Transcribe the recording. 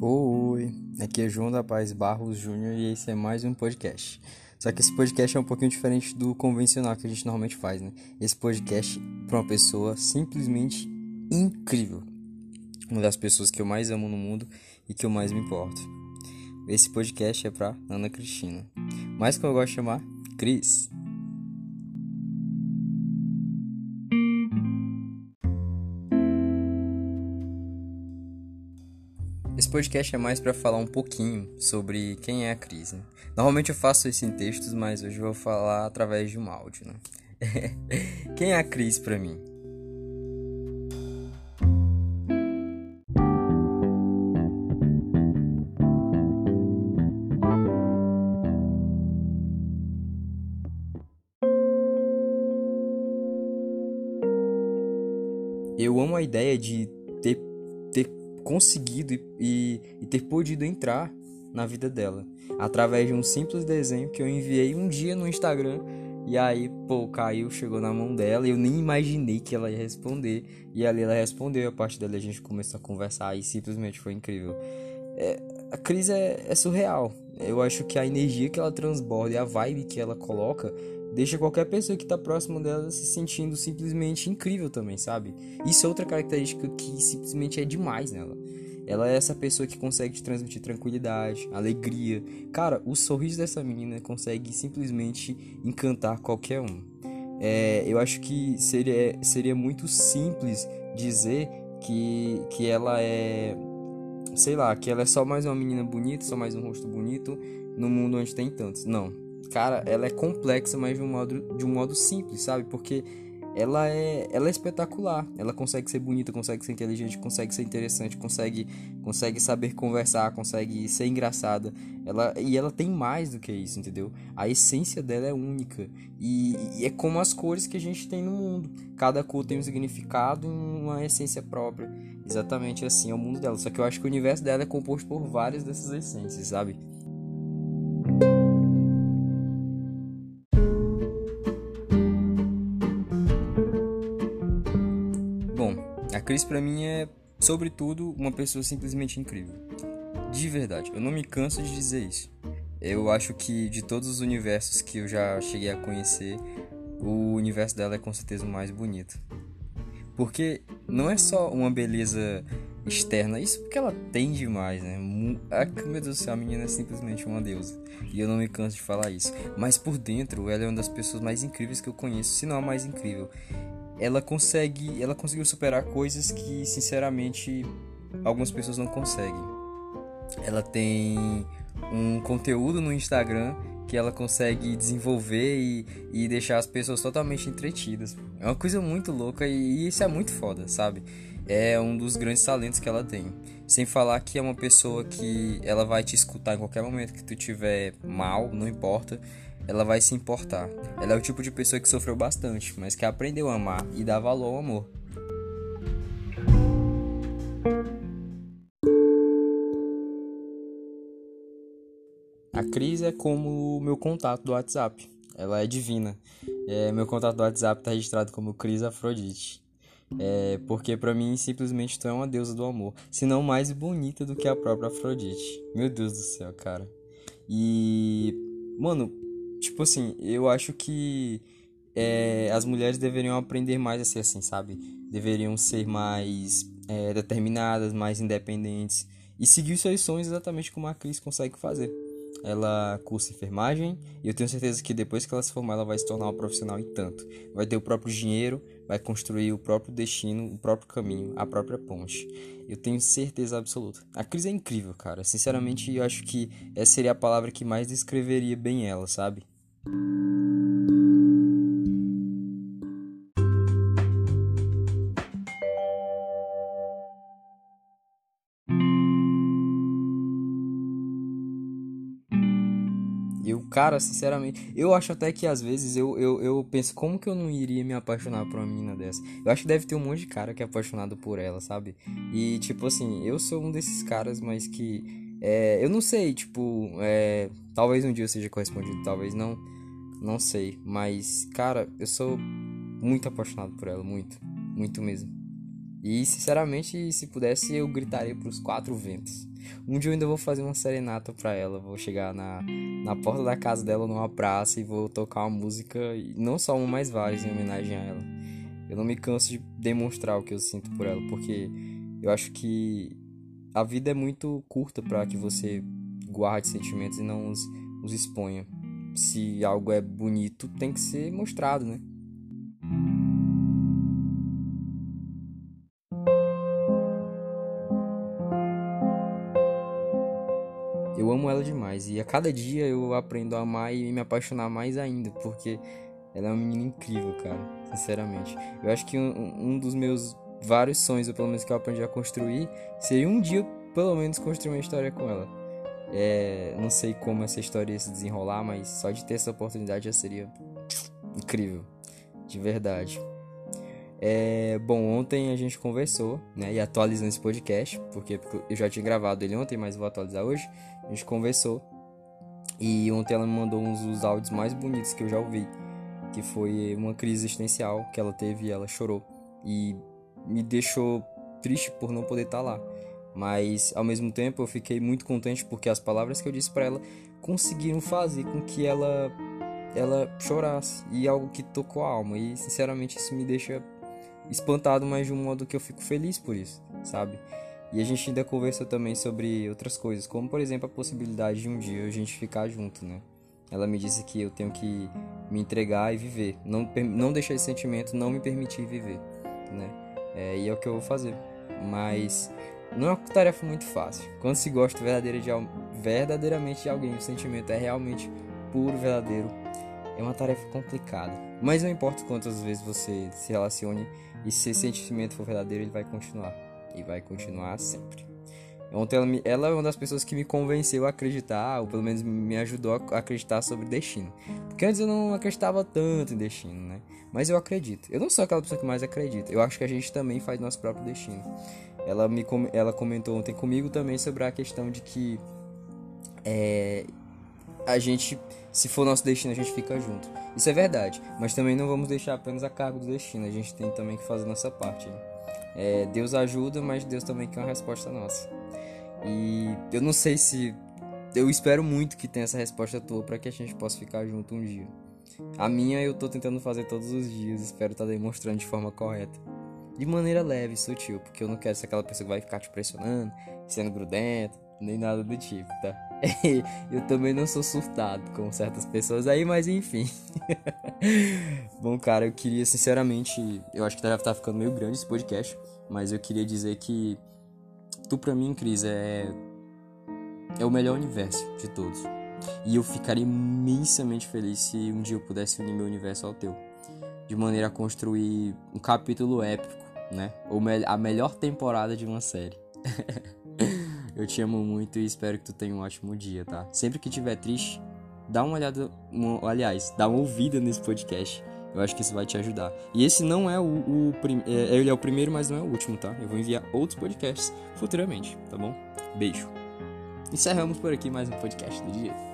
Oi, aqui é João da Paz Barros Júnior e esse é mais um podcast. Só que esse podcast é um pouquinho diferente do convencional que a gente normalmente faz, né? Esse podcast para uma pessoa simplesmente incrível. Uma das pessoas que eu mais amo no mundo e que eu mais me importo. Esse podcast é para Ana Cristina, mas como eu gosto de chamar, Cris. Esse podcast é mais para falar um pouquinho sobre quem é a Cris. Né? Normalmente eu faço isso em textos, mas hoje eu vou falar através de um áudio. Né? quem é a Cris para mim? Eu amo a ideia de conseguido e, e, e ter podido entrar na vida dela através de um simples desenho que eu enviei um dia no Instagram e aí, pô, caiu, chegou na mão dela e eu nem imaginei que ela ia responder. E ali ela respondeu, a partir dali a gente começou a conversar e simplesmente foi incrível. É, a Cris é, é, surreal. Eu acho que a energia que ela transborda e a vibe que ela coloca deixa qualquer pessoa que tá próximo dela se sentindo simplesmente incrível também, sabe? Isso é outra característica que simplesmente é demais nela. Ela é essa pessoa que consegue te transmitir tranquilidade, alegria. Cara, o sorriso dessa menina consegue simplesmente encantar qualquer um. É, eu acho que seria, seria muito simples dizer que, que ela é. Sei lá, que ela é só mais uma menina bonita, só mais um rosto bonito no mundo onde tem tantos. Não. Cara, ela é complexa, mas de um modo, de um modo simples, sabe? Porque ela é, ela é espetacular. Ela consegue ser bonita, consegue ser inteligente, consegue ser interessante, consegue, consegue saber conversar, consegue ser engraçada. Ela, e ela tem mais do que isso, entendeu? A essência dela é única. E, e é como as cores que a gente tem no mundo. Cada cor tem um significado e uma essência própria. Exatamente assim é o mundo dela. Só que eu acho que o universo dela é composto por várias dessas essências, sabe? Cris para mim é, sobretudo, uma pessoa simplesmente incrível. De verdade, eu não me canso de dizer isso. Eu acho que de todos os universos que eu já cheguei a conhecer, o universo dela é com certeza o mais bonito. Porque não é só uma beleza externa, isso porque ela tem demais, né? Ah, meu Deus do céu, a menina é simplesmente uma deusa. E eu não me canso de falar isso. Mas por dentro, ela é uma das pessoas mais incríveis que eu conheço, se não a mais incrível ela consegue, ela conseguiu superar coisas que, sinceramente, algumas pessoas não conseguem. Ela tem um conteúdo no Instagram que ela consegue desenvolver e, e deixar as pessoas totalmente entretidas. É uma coisa muito louca e, e isso é muito foda, sabe? É um dos grandes talentos que ela tem. Sem falar que é uma pessoa que ela vai te escutar em qualquer momento que tu tiver mal, não importa ela vai se importar. Ela é o tipo de pessoa que sofreu bastante, mas que aprendeu a amar e dar valor ao amor. A Cris é como o meu contato do WhatsApp. Ela é divina. É, meu contato do WhatsApp está registrado como Cris Afrodite. É, porque para mim simplesmente tu é uma deusa do amor, se não mais bonita do que a própria Afrodite. Meu Deus do céu, cara. E mano, Tipo assim, eu acho que é, as mulheres deveriam aprender mais a ser assim, sabe? Deveriam ser mais é, determinadas, mais independentes e seguir seus sonhos exatamente como a Cris consegue fazer. Ela cursa enfermagem e eu tenho certeza que depois que ela se formar, ela vai se tornar uma profissional e tanto. Vai ter o próprio dinheiro, vai construir o próprio destino, o próprio caminho, a própria ponte. Eu tenho certeza absoluta. A Cris é incrível, cara. Sinceramente, eu acho que essa seria a palavra que mais descreveria bem ela, sabe? Eu, cara, sinceramente, eu acho até que às vezes eu, eu, eu penso como que eu não iria me apaixonar por uma menina dessa. Eu acho que deve ter um monte de cara que é apaixonado por ela, sabe? E tipo assim, eu sou um desses caras, mas que. É, eu não sei, tipo, é, talvez um dia eu seja correspondido, talvez não. Não sei, mas cara, eu sou muito apaixonado por ela, muito, muito mesmo. E sinceramente, se pudesse, eu gritaria pros quatro ventos. Um dia eu ainda vou fazer uma serenata pra ela. Vou chegar na, na porta da casa dela numa praça e vou tocar uma música, não só uma, mas várias em homenagem a ela. Eu não me canso de demonstrar o que eu sinto por ela, porque eu acho que a vida é muito curta para que você guarde sentimentos e não os, os exponha. Se algo é bonito, tem que ser mostrado, né? Ela demais e a cada dia eu aprendo a amar e me apaixonar mais ainda, porque ela é uma menina incrível, cara, sinceramente. Eu acho que um, um dos meus vários sonhos, ou pelo menos que eu aprendi a construir, seria um dia, pelo menos, construir uma história com ela. É, não sei como essa história ia se desenrolar, mas só de ter essa oportunidade já seria incrível, de verdade. É, bom, ontem a gente conversou, né, e atualizando esse podcast, porque eu já tinha gravado ele ontem, mas vou atualizar hoje. A gente conversou e ontem ela me mandou uns dos áudios mais bonitos que eu já ouvi, que foi uma crise existencial que ela teve e ela chorou e me deixou triste por não poder estar lá. Mas ao mesmo tempo eu fiquei muito contente porque as palavras que eu disse para ela conseguiram fazer com que ela ela chorasse e algo que tocou a alma e sinceramente isso me deixa espantado, mas de um modo que eu fico feliz por isso, sabe? E a gente ainda conversou também sobre outras coisas, como por exemplo a possibilidade de um dia a gente ficar junto, né? Ela me disse que eu tenho que me entregar e viver, não, não deixar esse sentimento não me permitir viver, né? É, e é o que eu vou fazer. Mas não é uma tarefa muito fácil. Quando se gosta verdadeira de, verdadeiramente de alguém, o sentimento é realmente puro, verdadeiro, é uma tarefa complicada. Mas não importa quantas vezes você se relacione e se esse sentimento for verdadeiro, ele vai continuar. E vai continuar sempre. Ontem ela, me, ela é uma das pessoas que me convenceu a acreditar, ou pelo menos me ajudou a acreditar sobre destino. Porque antes eu não acreditava tanto em destino, né? Mas eu acredito. Eu não sou aquela pessoa que mais acredita. Eu acho que a gente também faz nosso próprio destino. Ela, me, ela comentou ontem comigo também sobre a questão de que é, a gente, se for nosso destino, a gente fica junto. Isso é verdade. Mas também não vamos deixar apenas a cargo do destino. A gente tem também que fazer nossa parte. É, Deus ajuda, mas Deus também quer uma resposta nossa. E eu não sei se. Eu espero muito que tenha essa resposta tua para que a gente possa ficar junto um dia. A minha eu tô tentando fazer todos os dias, espero estar tá demonstrando de forma correta. De maneira leve e sutil, porque eu não quero ser aquela pessoa que vai ficar te pressionando, sendo grudento, nem nada do tipo, tá? eu também não sou surtado com certas pessoas aí, mas enfim. Bom, cara, eu queria sinceramente, eu acho que deve estar ficando meio grande esse podcast, mas eu queria dizer que Tu pra mim, Cris, é é o melhor universo de todos. E eu ficaria imensamente feliz se um dia eu pudesse unir meu universo ao teu, de maneira a construir um capítulo épico, né? Ou a melhor temporada de uma série. eu te amo muito e espero que tu tenha um ótimo dia, tá? Sempre que tiver triste, dá uma olhada, uma, aliás, dá uma ouvida nesse podcast eu acho que isso vai te ajudar. E esse não é o, o é, ele é o primeiro, mas não é o último, tá? Eu vou enviar outros podcasts futuramente, tá bom? Beijo. Encerramos por aqui mais um podcast do dia.